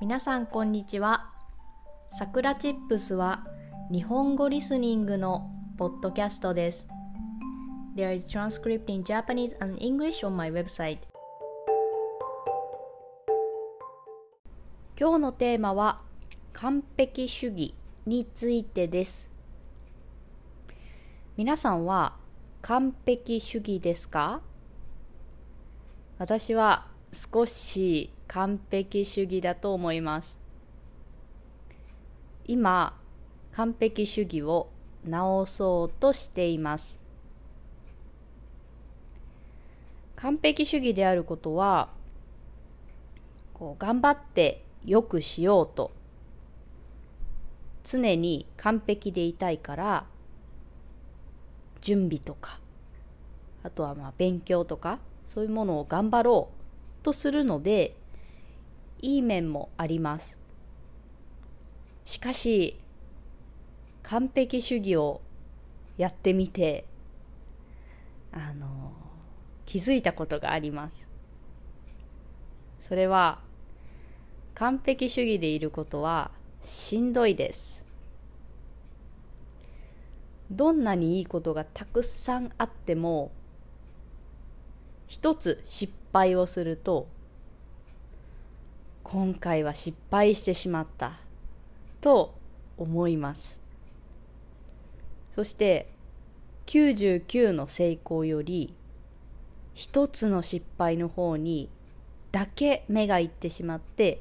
皆さんこんにちは。さくらチップスは日本語リスニングのポッドキャストです。There is transcript in Japanese and English on my website. 今日のテーマは完璧主義についてです。皆さんは完璧主義ですか？私は少し完璧主義だと思います。今完璧主義を直そうとしています。完璧主義であることはこう頑張ってよくしようと常に完璧でいたいから準備とかあとはまあ勉強とかそういうものを頑張ろうとするのでいい面もあります。しかし完璧主義をやってみてあの気づいたことがあります。それは完璧主義でいることはしんどいです。どんなにいいことがたくさんあっても一つ失敗をすると今回は失敗してしまった。と思います。そして99の成功より一つの失敗の方にだけ目がいってしまって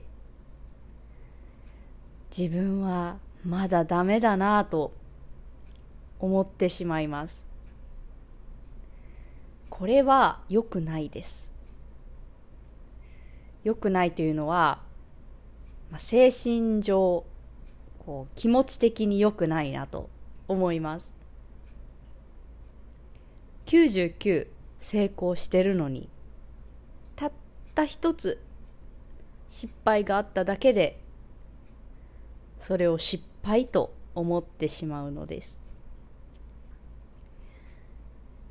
自分はまだダメだなぁと思ってしまいます。これは良くないです。良くないというのは、まあ、精神上こう気持ち的に良くないなと思います。99成功してるのにたった一つ失敗があっただけでそれを失敗と思ってしまうのです。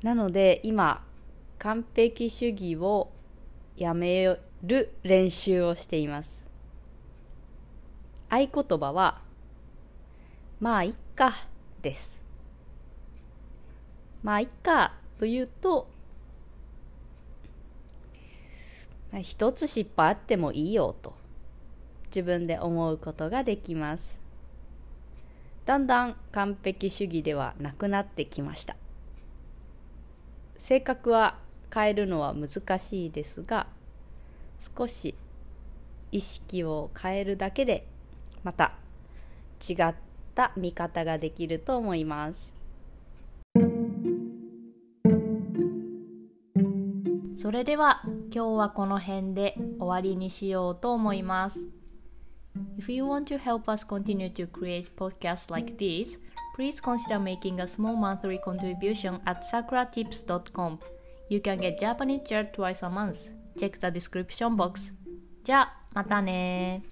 なので今完璧主義をやめる練習をしています。合言葉はまあいっかです。まあいっかというと一つ失敗あってもいいよと自分で思うことができます。だんだん完璧主義ではなくなってきました。性格は変えるのは難しいですが少し意識を変えるだけでまた違った見方ができると思いますそれでは今日はこの辺で終わりにしようと思います If you want to help us continue to create podcasts like this, please consider making a small monthly contribution at sakuratips.com. You can get Japanese chair twice a month. Check the description box. じゃあ、またね